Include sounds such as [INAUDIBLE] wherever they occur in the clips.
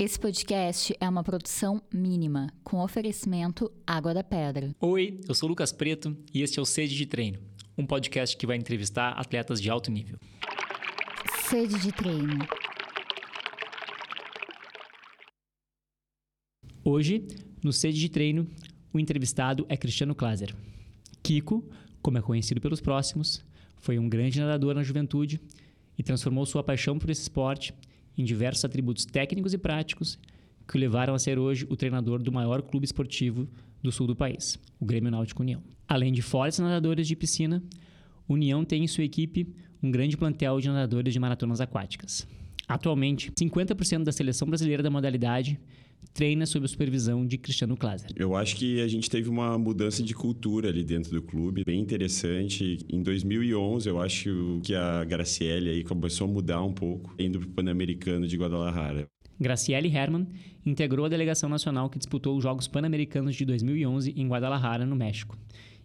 Esse podcast é uma produção mínima, com oferecimento Água da Pedra. Oi, eu sou Lucas Preto e este é o Sede de Treino, um podcast que vai entrevistar atletas de alto nível. Sede de Treino. Hoje, no Sede de Treino, o entrevistado é Cristiano Klaser. Kiko, como é conhecido pelos próximos, foi um grande nadador na juventude e transformou sua paixão por esse esporte em diversos atributos técnicos e práticos que o levaram a ser hoje o treinador do maior clube esportivo do sul do país, o Grêmio Náutico União. Além de fortes nadadores de piscina, União tem em sua equipe um grande plantel de nadadores de maratonas aquáticas. Atualmente, 50% da seleção brasileira da modalidade treina sob a supervisão de Cristiano Klaser. Eu acho que a gente teve uma mudança de cultura ali dentro do clube, bem interessante. Em 2011, eu acho que a Graciele aí começou a mudar um pouco, indo para o Pan-Americano de Guadalajara. Graciele Herman integrou a delegação nacional que disputou os Jogos Pan-Americanos de 2011 em Guadalajara, no México.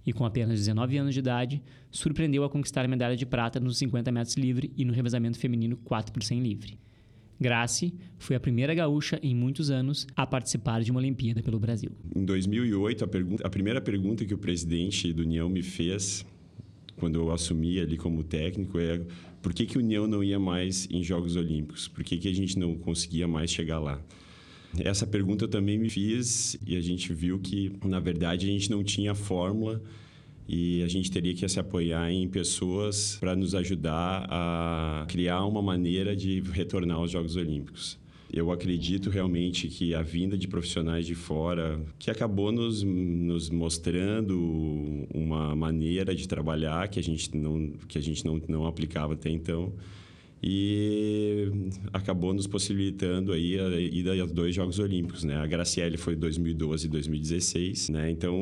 E com apenas 19 anos de idade, surpreendeu a conquistar a medalha de prata nos 50 metros livre e no revezamento feminino 4 por 100 livre. Grace foi a primeira gaúcha em muitos anos a participar de uma Olimpíada pelo Brasil. Em 2008, a, pergunta, a primeira pergunta que o presidente do União me fez, quando eu assumi ali como técnico, é por que, que o União não ia mais em Jogos Olímpicos? Por que, que a gente não conseguia mais chegar lá? Essa pergunta eu também me fiz e a gente viu que, na verdade, a gente não tinha fórmula e a gente teria que se apoiar em pessoas para nos ajudar a criar uma maneira de retornar aos Jogos Olímpicos. Eu acredito realmente que a vinda de profissionais de fora, que acabou nos, nos mostrando uma maneira de trabalhar que a gente não, que a gente não, não aplicava até então, e acabou nos possibilitando aí a ida aos dois Jogos Olímpicos, né? A Graciele foi 2012 e 2016, né? Então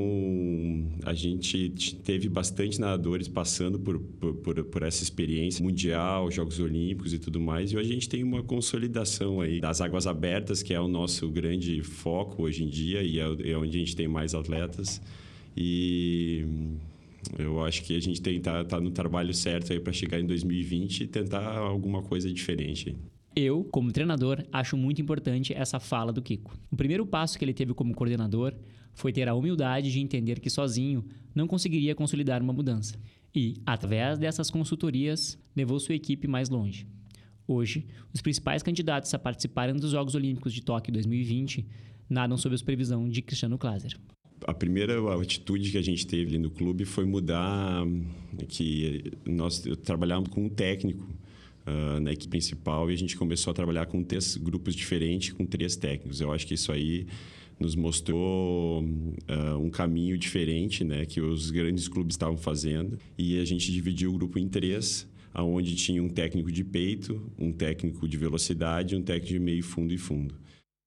a gente teve bastante nadadores passando por, por, por, essa experiência mundial, Jogos Olímpicos e tudo mais, e hoje a gente tem uma consolidação aí das águas abertas, que é o nosso grande foco hoje em dia e é, é onde a gente tem mais atletas. E eu acho que a gente tem tá, tá no trabalho certo aí para chegar em 2020 e tentar alguma coisa diferente. Eu, como treinador, acho muito importante essa fala do Kiko. O primeiro passo que ele teve como coordenador foi ter a humildade de entender que sozinho não conseguiria consolidar uma mudança. E, através dessas consultorias, levou sua equipe mais longe. Hoje, os principais candidatos a participarem dos Jogos Olímpicos de Tóquio 2020 nadam sob a supervisão de Cristiano Klaser a primeira atitude que a gente teve ali no clube foi mudar que nós trabalhávamos com um técnico uh, na equipe principal e a gente começou a trabalhar com três grupos diferentes, com três técnicos. Eu acho que isso aí nos mostrou uh, um caminho diferente, né, que os grandes clubes estavam fazendo e a gente dividiu o grupo em três, aonde tinha um técnico de peito, um técnico de velocidade, um técnico de meio fundo e fundo.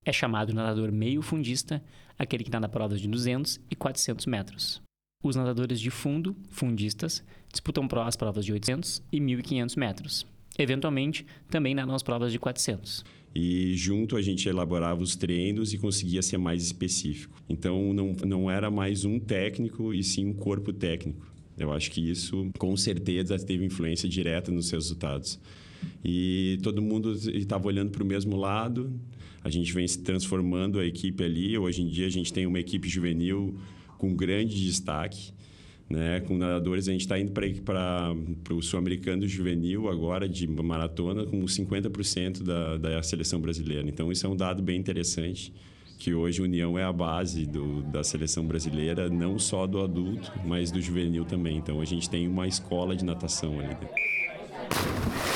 É chamado nadador meio fundista aquele que nada provas de 200 e 400 metros. Os nadadores de fundo, fundistas, disputam as provas de 800 e 1.500 metros. Eventualmente, também nadam as provas de 400. E junto a gente elaborava os treinos e conseguia ser mais específico. Então, não, não era mais um técnico e sim um corpo técnico. Eu acho que isso, com certeza, teve influência direta nos resultados. E todo mundo estava olhando para o mesmo lado, a gente vem se transformando a equipe ali. Hoje em dia a gente tem uma equipe juvenil com grande destaque. Né? Com nadadores, a gente está indo para o Sul-Americano Juvenil agora, de maratona, com 50% da, da seleção brasileira. Então, isso é um dado bem interessante, que hoje a União é a base do, da seleção brasileira, não só do adulto, mas do juvenil também. Então, a gente tem uma escola de natação ali dentro.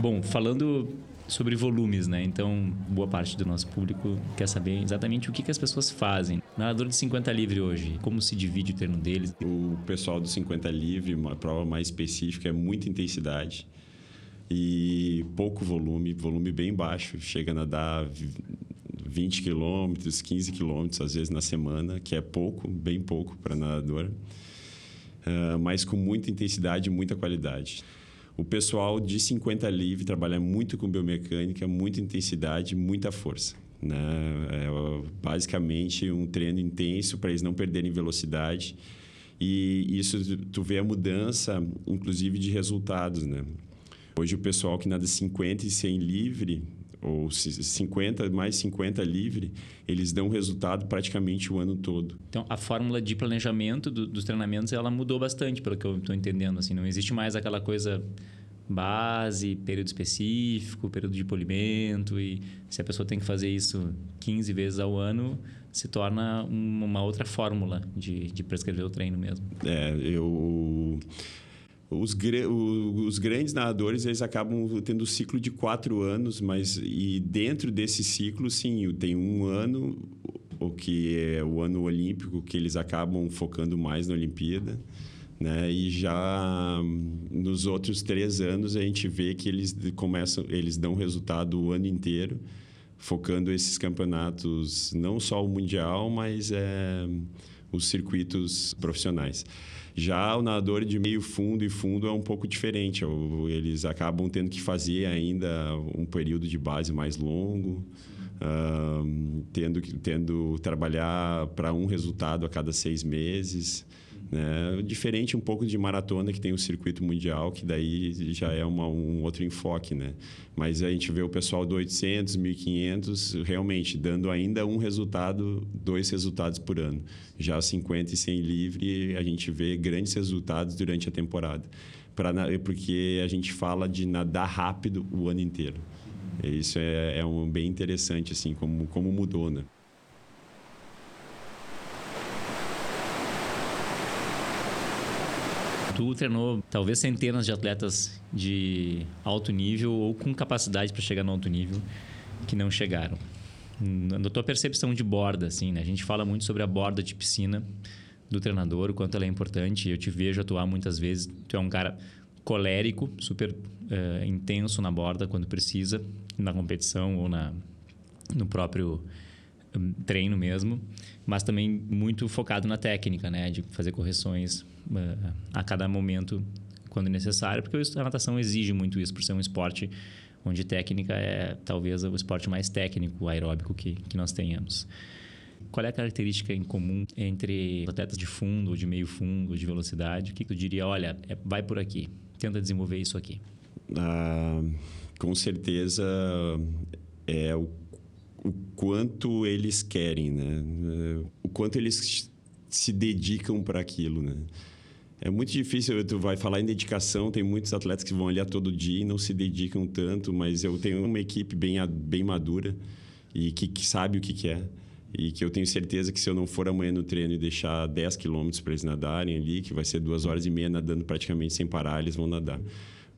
Bom, falando sobre volumes, né? Então, boa parte do nosso público quer saber exatamente o que, que as pessoas fazem. Nadador de 50 livre hoje, como se divide o treino deles? O pessoal do 50 livre, uma prova mais específica, é muita intensidade e pouco volume, volume bem baixo, chega a nadar 20 quilômetros, 15 quilômetros às vezes na semana, que é pouco, bem pouco para nadador, uh, mas com muita intensidade e muita qualidade. O pessoal de 50 livre trabalha muito com biomecânica, muita intensidade, muita força. Né? É basicamente um treino intenso para eles não perderem velocidade. E isso tu vê a mudança, inclusive, de resultados, né? Hoje o pessoal que nada 50 e 100 livre, ou 50 mais 50 livre, eles dão resultado praticamente o ano todo. Então, a fórmula de planejamento do, dos treinamentos, ela mudou bastante, pelo que eu estou entendendo. Assim, não existe mais aquela coisa base, período específico, período de polimento e se a pessoa tem que fazer isso 15 vezes ao ano, se torna uma outra fórmula de, de prescrever o treino mesmo. É, eu os, os grandes nadadores eles acabam tendo um ciclo de quatro anos, mas e dentro desse ciclo, sim, tem um ano, o que é o ano olímpico, que eles acabam focando mais na Olimpíada. Né? E já nos outros três anos a gente vê que eles começam, eles dão resultado o ano inteiro, focando esses campeonatos não só o mundial, mas é, os circuitos profissionais. Já o nadador de meio fundo e fundo é um pouco diferente. Eles acabam tendo que fazer ainda um período de base mais longo, uh, tendo tendo trabalhar para um resultado a cada seis meses. Né? Diferente um pouco de maratona, que tem o circuito mundial, que daí já é uma, um outro enfoque. Né? Mas a gente vê o pessoal do 800, 1500, realmente dando ainda um resultado, dois resultados por ano. Já 50 e 100 livre, a gente vê grandes resultados durante a temporada. Pra, porque a gente fala de nadar rápido o ano inteiro. Isso é, é um, bem interessante, assim, como, como mudou, né? Tu treinou talvez centenas de atletas de alto nível ou com capacidade para chegar no alto nível que não chegaram. Na tua percepção de borda, assim, né? A gente fala muito sobre a borda de piscina do treinador, o quanto ela é importante. Eu te vejo atuar muitas vezes. Tu é um cara colérico, super uh, intenso na borda quando precisa, na competição ou na, no próprio treino mesmo, mas também muito focado na técnica, né? De fazer correções uh, a cada momento quando necessário, porque a natação exige muito isso, por ser um esporte onde técnica é talvez o esporte mais técnico, aeróbico que, que nós tenhamos. Qual é a característica em comum entre atletas de fundo, ou de meio fundo, ou de velocidade? O que tu diria, olha, é, vai por aqui, tenta desenvolver isso aqui? Ah, com certeza é o, o quanto eles querem, né? O quanto eles se dedicam para aquilo, né? É muito difícil, tu vai falar em dedicação, tem muitos atletas que vão a todo dia e não se dedicam tanto, mas eu tenho uma equipe bem, bem madura e que, que sabe o que quer. E que eu tenho certeza que se eu não for amanhã no treino e deixar 10 quilômetros para eles nadarem ali, que vai ser duas horas e meia nadando praticamente sem parar, eles vão nadar.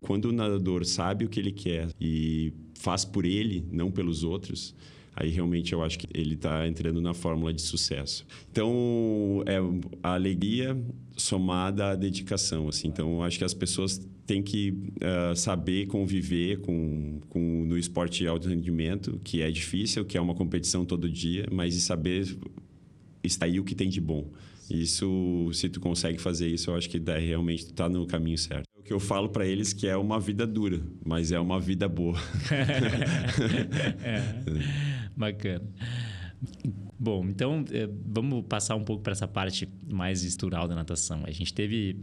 Quando o nadador sabe o que ele quer e faz por ele, não pelos outros, aí realmente eu acho que ele está entrando na fórmula de sucesso. Então, é a alegria somada à dedicação, assim. Então, eu acho que as pessoas têm que uh, saber conviver com, com no esporte de alto rendimento, que é difícil, que é uma competição todo dia, mas e saber extrair o que tem de bom. Isso, se tu consegue fazer isso, eu acho que daí realmente tu tá no caminho certo. O que eu falo para eles que é uma vida dura, mas é uma vida boa. [LAUGHS] é. [LAUGHS] Bacana. Bom, então é, vamos passar um pouco para essa parte mais estrutural da natação. A gente teve,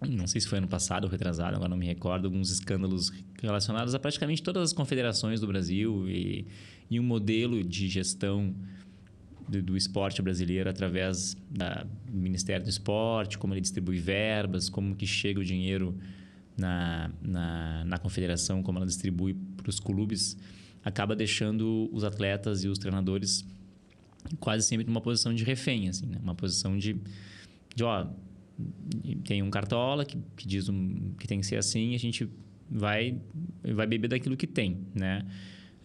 não sei se foi ano passado ou retrasado, agora não me recordo, alguns escândalos relacionados a praticamente todas as confederações do Brasil e, e um modelo de gestão do, do, esporte brasileiro através da, do Ministério do Esporte, como ele distribui verbas, como que chega o dinheiro na, na, na confederação, como ela distribui para os clubes acaba deixando os atletas e os treinadores quase sempre numa posição de refém, assim, né? Uma posição de, de ó, tem um cartola que, que diz um, que tem que ser assim, a gente vai vai beber daquilo que tem, né?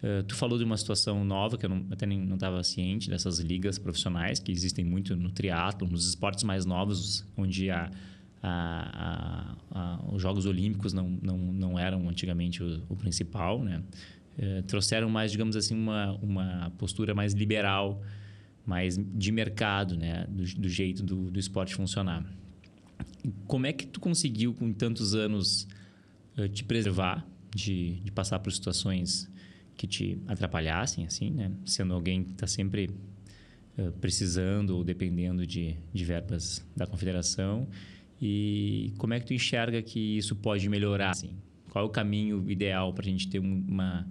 Uh, tu falou de uma situação nova que eu não, até nem não estava ciente dessas ligas profissionais que existem muito no triatlo, nos esportes mais novos, onde a, a, a, os Jogos Olímpicos não, não, não eram antigamente o, o principal, né? Eh, trouxeram mais, digamos assim, uma, uma postura mais liberal, mais de mercado, né? Do, do jeito do, do esporte funcionar. Como é que tu conseguiu, com tantos anos, uh, te preservar de, de passar por situações que te atrapalhassem, assim, né? Sendo alguém que está sempre uh, precisando ou dependendo de, de verbas da confederação. E como é que tu enxerga que isso pode melhorar, assim? Qual é o caminho ideal para a gente ter uma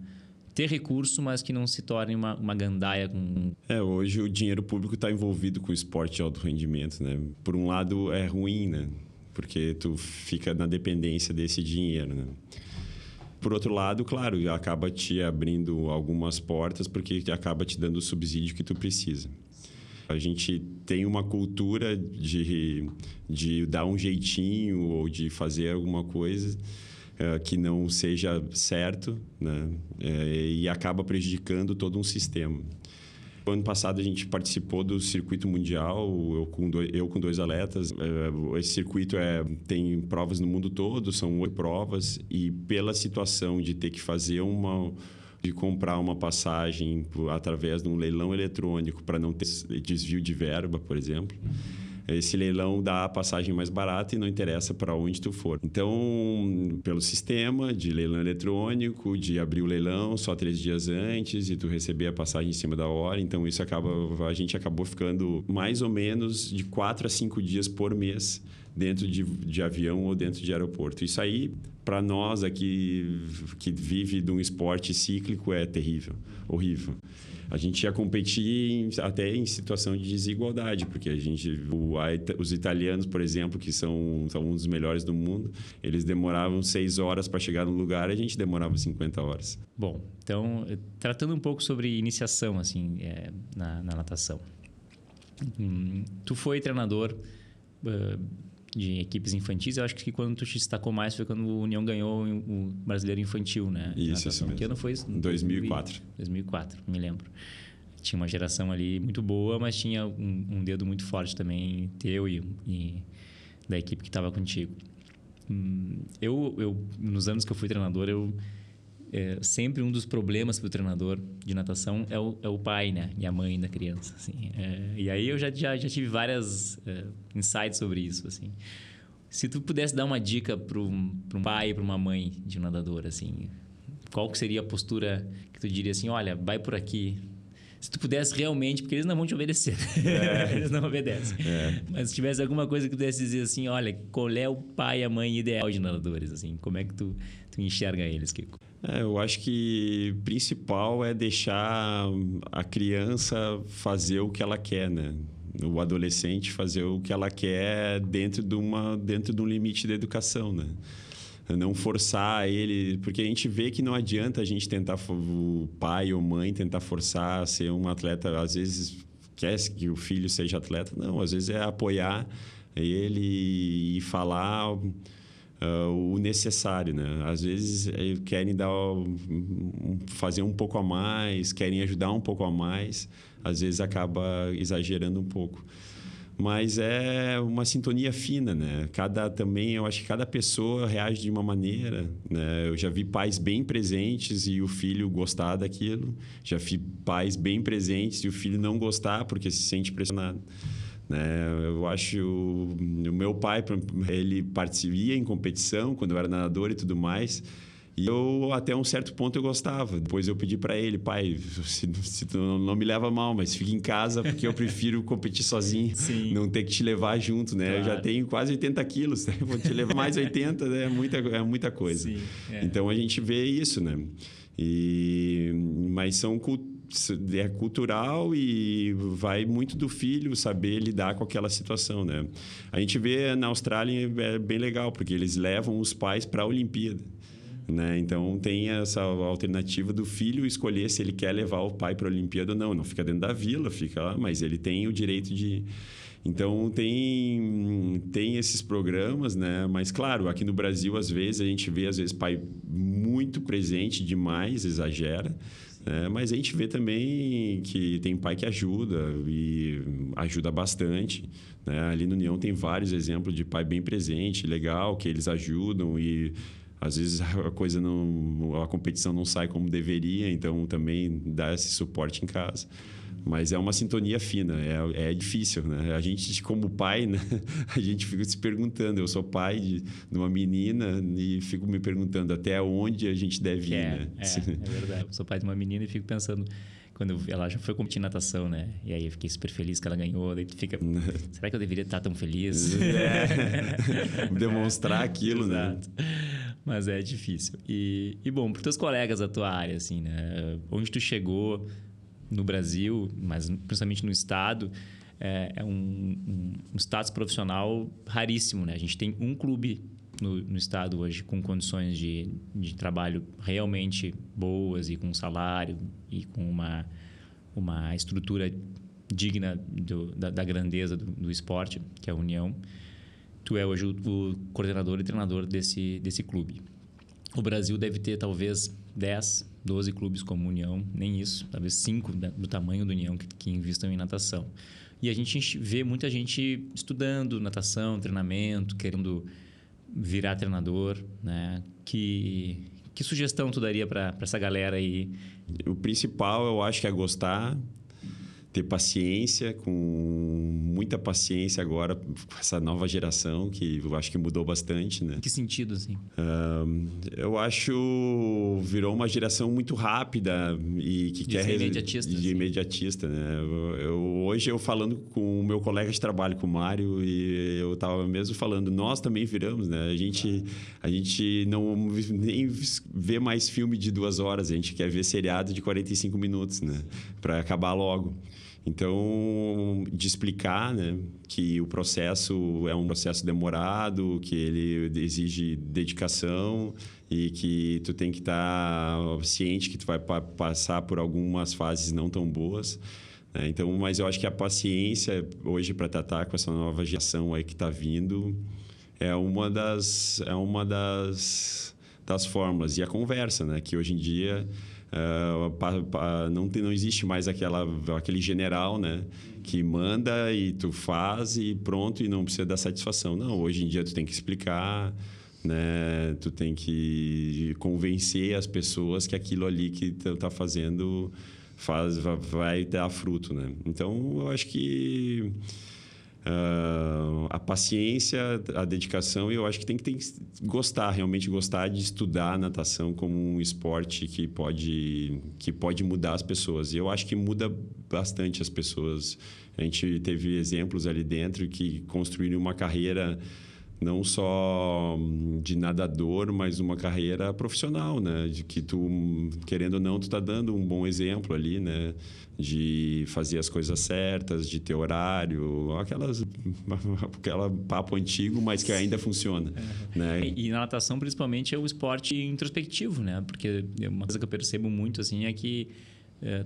ter recurso, mas que não se torne uma, uma gandaia com. É, hoje o dinheiro público está envolvido com o esporte de alto rendimento, né? Por um lado é ruim, né? Porque tu fica na dependência desse dinheiro, né? Por outro lado, claro, acaba te abrindo algumas portas porque acaba te dando o subsídio que tu precisa. A gente tem uma cultura de, de dar um jeitinho ou de fazer alguma coisa uh, que não seja certo né? Uh, e acaba prejudicando todo um sistema. Ano passado a gente participou do circuito mundial, eu com dois, eu com dois atletas. Uh, esse circuito é, tem provas no mundo todo, são oito provas, e pela situação de ter que fazer uma de comprar uma passagem através de um leilão eletrônico para não ter desvio de verba, por exemplo. Esse leilão dá a passagem mais barata e não interessa para onde tu for. Então, pelo sistema de leilão eletrônico, de abrir o leilão só três dias antes e tu receber a passagem em cima da hora, então isso acaba, a gente acabou ficando mais ou menos de quatro a cinco dias por mês dentro de, de avião ou dentro de aeroporto. Isso aí, para nós aqui que vive de um esporte cíclico, é terrível, horrível. A gente ia competir em, até em situação de desigualdade, porque a gente, o, a, os italianos, por exemplo, que são, são um dos melhores do mundo, eles demoravam seis horas para chegar no lugar, a gente demorava 50 horas. Bom, então tratando um pouco sobre iniciação assim é, na, na, natação, hum, tu foi treinador uh, de equipes infantis. Eu acho que quando tu te destacou mais foi quando o União ganhou o Brasileiro Infantil, né? Isso, isso mesmo. Que ano foi isso? 2004. 2004, me lembro. Tinha uma geração ali muito boa, mas tinha um, um dedo muito forte também teu e, e da equipe que estava contigo. Hum, eu, eu, nos anos que eu fui treinador, eu é, sempre um dos problemas para o treinador de natação é o, é o pai, né? E a mãe da criança, assim. É, e aí eu já, já, já tive várias é, insights sobre isso, assim. Se tu pudesse dar uma dica para um pai e para uma mãe de um nadador, assim, qual que seria a postura que tu diria assim, olha, vai por aqui, se tu pudesse realmente, porque eles não vão te obedecer. É. [LAUGHS] eles não obedecem. É. Mas se tivesse alguma coisa que tu pudesse dizer assim, olha, qual é o pai e a mãe ideal de nadadores, assim, como é que tu, tu enxerga eles, Kiko? É, eu acho que o principal é deixar a criança fazer o que ela quer, né? O adolescente fazer o que ela quer dentro de, uma, dentro de um limite da educação, né? Não forçar ele, porque a gente vê que não adianta a gente tentar, o pai ou mãe tentar forçar a ser um atleta, às vezes quer que o filho seja atleta, não, às vezes é apoiar ele e falar uh, o necessário, né? Às vezes eh, querem dar, fazer um pouco a mais, querem ajudar um pouco a mais, às vezes acaba exagerando um pouco. Mas é uma sintonia fina, né? Cada também, eu acho que cada pessoa reage de uma maneira, né? Eu já vi pais bem presentes e o filho gostar daquilo. Já vi pais bem presentes e o filho não gostar porque se sente pressionado. Né? Eu acho o, o meu pai ele participia em competição quando eu era nadador e tudo mais. E eu, até um certo ponto, eu gostava. Depois eu pedi para ele, pai, se, se não, não, me leva mal, mas fica em casa, porque eu prefiro competir sozinho, Sim. não ter que te levar junto, né? Claro. Eu já tenho quase 80 quilos, né? vou te levar mais 80, né? é, muita, é muita coisa. Sim, é. Então a gente vê isso, né? E, mas são culturas é cultural e vai muito do filho saber lidar com aquela situação, né? A gente vê na Austrália é bem legal porque eles levam os pais para a Olimpíada. Né? Então tem essa alternativa do filho escolher se ele quer levar o pai para a Olimpíada ou não. Não fica dentro da vila, fica lá, mas ele tem o direito de. Então tem tem esses programas, né? Mas claro, aqui no Brasil às vezes a gente vê às vezes pai muito presente demais, exagera. É, mas a gente vê também que tem pai que ajuda e ajuda bastante. Né? Ali no União tem vários exemplos de pai bem presente, legal, que eles ajudam e às vezes [LAUGHS] a coisa não, a competição não sai como deveria, então também dá esse suporte em casa. Mas é uma sintonia fina, é, é difícil, né? A gente, como pai, né? [LAUGHS] a gente fica se perguntando. Eu sou pai de, de uma menina e fico me perguntando até onde a gente deve ir, é, né? É, é verdade. Eu sou pai de uma menina e fico pensando quando eu, ela já foi competir natação, né? E aí eu fiquei super feliz que ela ganhou. Daí tu fica, [LAUGHS] será que eu deveria estar tão feliz? [LAUGHS] É. Demonstrar aquilo, né? Mas é difícil. E, e bom, para teus colegas da tua área, assim, né? Onde tu chegou no Brasil, mas principalmente no estado, é, é um, um, um, status profissional raríssimo, né? A gente tem um clube no, no estado hoje com condições de, de trabalho realmente boas e com salário e com uma, uma estrutura digna do, da, da, grandeza do, do, esporte, que é a União. Tu é hoje o, o, coordenador e treinador desse, desse clube. O Brasil deve ter talvez 10, 12 clubes como União, nem isso, talvez 5 do tamanho da União que, que investam em natação. E a gente vê muita gente estudando natação, treinamento, querendo virar treinador, né? Que, que sugestão tu daria para essa galera aí? O principal eu acho que é gostar, ter paciência, com muita paciência agora com essa nova geração que eu acho que mudou bastante, né? Que sentido, assim? eu acho virou uma geração muito rápida e que de quer imediatista, de assim. imediatista, né? Eu, eu, hoje eu falando com o meu colega de trabalho, com o Mário, e eu estava mesmo falando, nós também viramos, né? A gente a gente não nem vê mais filme de duas horas, a gente quer ver seriado de 45 minutos, né? Para acabar logo. Então, de explicar né, que o processo é um processo demorado, que ele exige dedicação e que tu tem que estar tá ciente que tu vai pa passar por algumas fases não tão boas. Né? Então, mas eu acho que a paciência hoje para tratar com essa nova geração aí que está vindo é uma das é uma das das fórmulas e a conversa, né? Que hoje em dia Pa, não, tem, não existe mais aquela, aquele general né, que manda e tu faz e pronto e não precisa dar satisfação. Não, hoje em dia tu tem que explicar, né, tu tem que convencer as pessoas que aquilo ali que tu está fazendo faz, vai dar fruto. Né? Então, eu acho que Uh, a paciência, a dedicação, e eu acho que tem que, tem que gostar, realmente gostar de estudar natação como um esporte que pode, que pode mudar as pessoas. E eu acho que muda bastante as pessoas. A gente teve exemplos ali dentro que construíram uma carreira não só de nadador, mas uma carreira profissional, né? De que tu, querendo ou não, tu está dando um bom exemplo ali, né? De fazer as coisas certas, de ter horário, aquelas, [LAUGHS] aquela papo antigo, mas que ainda funciona, é. né? E, e, na natação, principalmente, é o esporte introspectivo, né? Porque uma coisa que eu percebo muito, assim, é que é,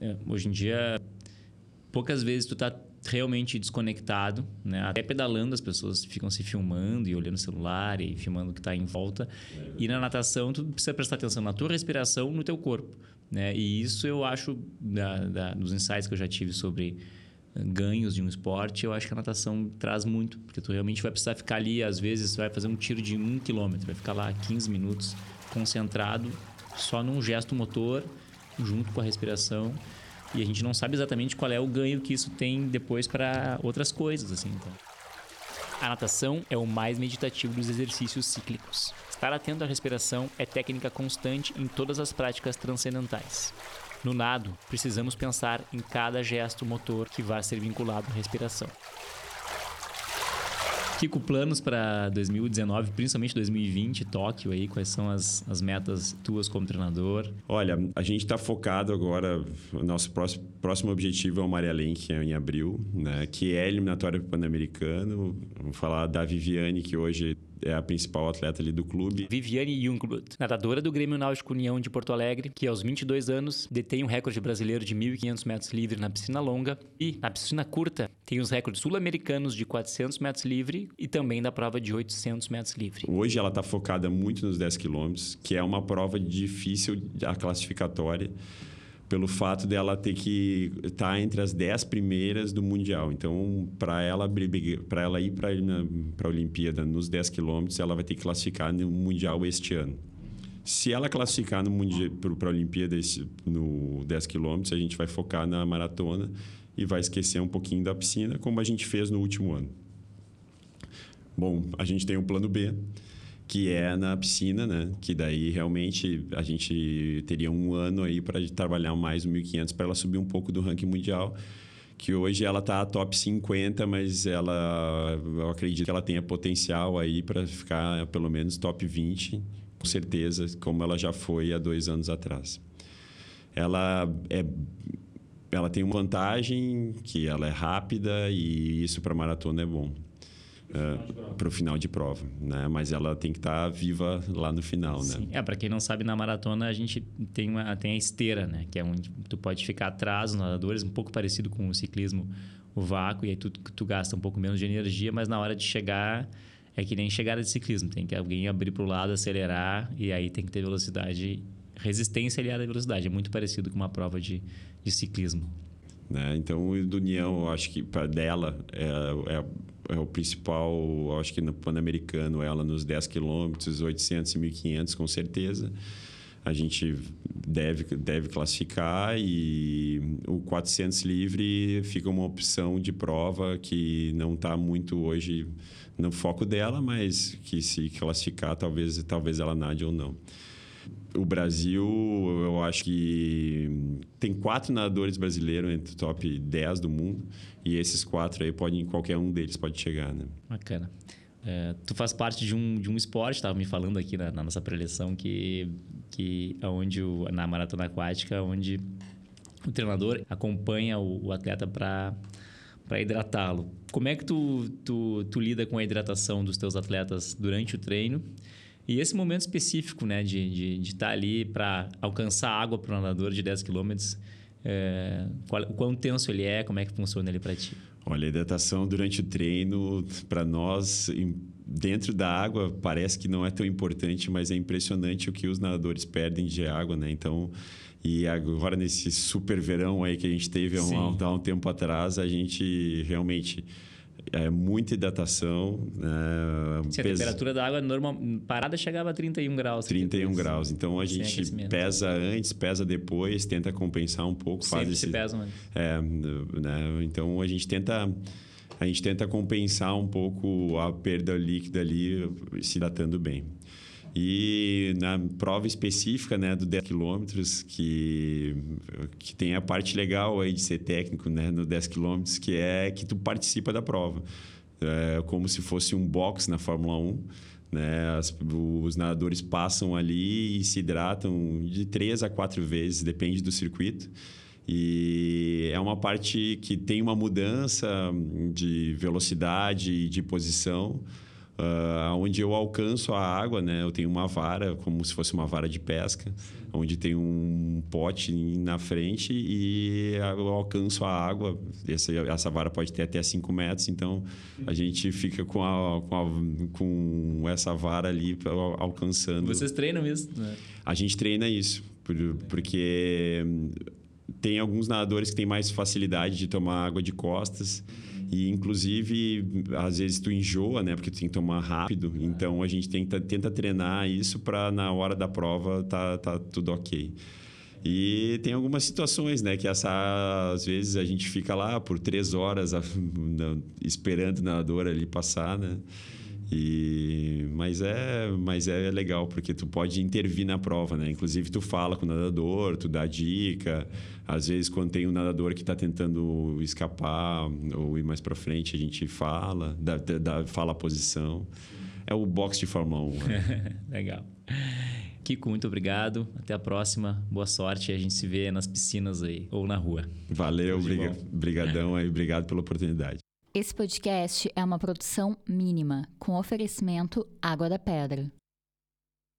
é, hoje em dia, poucas vezes tu tá realmente desconectado, né? Até pedalando as pessoas ficam se filmando e olhando o celular e filmando o que está em volta. E na natação tu precisa prestar atenção na tua respiração, no teu corpo, né? E isso eu acho da, da, dos insights que eu já tive sobre eh, ganhos de um esporte, eu acho que a natação traz muito, porque tu realmente vai precisar ficar ali, às vezes vai fazer um tiro de um quilômetro, vai ficar lá 15 minutos concentrado só num gesto motor junto com a respiração e a gente não sabe exatamente qual é o ganho que isso tem depois para outras coisas, assim. Então. A natação é o mais meditativo dos exercícios cíclicos. Estar atento à respiração é técnica constante em todas as práticas transcendentais. No nado, precisamos pensar em cada gesto motor que vai ser vinculado à respiração. Kiko, planos para 2019, principalmente 2020, Tóquio aí, quais são as, as metas tuas como treinador? Olha, a gente está focado agora, o nosso próximo, próximo objetivo é o Maria Lenk em abril, né, que é eliminatório pan-americano. Vamos falar da Viviane, que hoje é a principal atleta ali do clube. Viviane Jungblut, nadadora do Grêmio Náutico União de Porto Alegre, que aos 22 anos detém o um recorde brasileiro de 1.500 metros livre na piscina longa e na piscina curta tem os recordes sul-americanos de 400 metros livre e também da prova de 800 metros livre. Hoje ela está focada muito nos 10 quilômetros, que é uma prova difícil, a classificatória pelo fato dela ter que estar tá entre as 10 primeiras do Mundial. Então, para ela, para ela ir para a Olimpíada nos 10 quilômetros, ela vai ter que classificar no Mundial este ano. Se ela classificar para a Olimpíada esse, no 10 quilômetros, a gente vai focar na maratona e vai esquecer um pouquinho da piscina, como a gente fez no último ano. Bom, a gente tem um plano B, que é na piscina, né? Que daí realmente a gente teria um ano aí para trabalhar mais o 1500 para ela subir um pouco do ranking mundial, que hoje ela está top 50, mas ela, eu acredito que ela tenha potencial aí para ficar pelo menos top 20, com certeza, como ela já foi há dois anos atrás. Ela é ela tem uma vantagem que ela é rápida e isso para maratona é bom para o final de prova, né? Mas ela tem que estar tá viva lá no final, né? Sim. né? É, para quem não sabe, na maratona a gente tem, uma, tem a esteira, né? Que é onde tu pode ficar atrás dos nadadores, um pouco parecido com o ciclismo, o vácuo, e aí tu, tu gasta um pouco menos de energia, mas na hora de chegar é que nem chegada de ciclismo, tem que alguém abrir para o lado, acelerar, e aí tem que ter velocidade, resistência aliada à velocidade. É muito parecido com uma prova de, de ciclismo. Né? Então, o do União, eu acho que para dela é, é é o principal, acho que no Pan-Americano, ela nos 10 quilômetros, 800 e 1.500, com certeza. A gente deve, deve classificar e o 400 livre fica uma opção de prova que não está muito hoje no foco dela, mas que se classificar, talvez, talvez ela nade ou não. O Brasil, eu acho que tem quatro nadadores brasileiros entre o top 10 do mundo. E esses quatro aí, podem, qualquer um deles pode chegar, né? Bacana. É, tu faz parte de um, de um esporte, estava me falando aqui na, na, nossa preleção, que, que onde o, na maratona aquática, onde o treinador acompanha o, o atleta para para hidratá-lo. Como é que tu, tu, tu lida com a hidratação dos teus atletas durante o treino? E esse momento específico, né, de, de, de estar tá ali para alcançar água para o nadador de 10 quilômetros, é, qual, o quão tenso ele é, como é que funciona ele para ti? Olha, a hidratação durante o treino, para nós, dentro da água, parece que não é tão importante, mas é impressionante o que os nadadores perdem de água, né? Então, e agora nesse super verão aí que a gente teve há um, há um tempo atrás, a gente realmente é muita hidratação. Né? Se a temperatura da água normal, parada chegava a 31 graus. 31 graus. Então a gente pesa antes, pesa depois, tenta compensar um pouco. Sempre faz esse, se pesa, mano. É, né? Então a gente tenta a gente tenta compensar um pouco a perda líquida ali, se hidratando bem. E na prova específica né, do 10 quilômetros, que, que tem a parte legal aí de ser técnico né, no 10 quilômetros, que é que tu participa da prova. É como se fosse um box na Fórmula 1. Né? As, os nadadores passam ali e se hidratam de três a quatro vezes, depende do circuito. E é uma parte que tem uma mudança de velocidade e de posição uh, onde eu alcanço a água, né? Eu tenho uma vara, como se fosse uma vara de pesca, onde tem um pote na frente e eu alcanço a água. Essa, essa vara pode ter até 5 metros, então a gente fica com, a, com, a, com essa vara ali alcançando. Vocês treinam isso? Né? A gente treina isso, porque tem alguns nadadores que têm mais facilidade de tomar água de costas. E, inclusive, às vezes tu enjoa, né? Porque tu tem que tomar rápido. Então, a gente tenta, tenta treinar isso para, na hora da prova, tá, tá tudo ok. E tem algumas situações, né? Que essa, às vezes a gente fica lá por três horas [LAUGHS] esperando o nadador ali passar, né? E, mas, é, mas é legal, porque tu pode intervir na prova, né? Inclusive, tu fala com o nadador, tu dá dica. Às vezes, quando tem um nadador que está tentando escapar ou ir mais para frente, a gente fala, dá, dá, fala a posição. É o box de Fórmula 1. Né? [LAUGHS] legal. Kiko, muito obrigado. Até a próxima. Boa sorte. A gente se vê nas piscinas aí ou na rua. Valeu, obrigadão aí. Obrigado pela oportunidade. Esse podcast é uma produção mínima, com oferecimento Água da Pedra.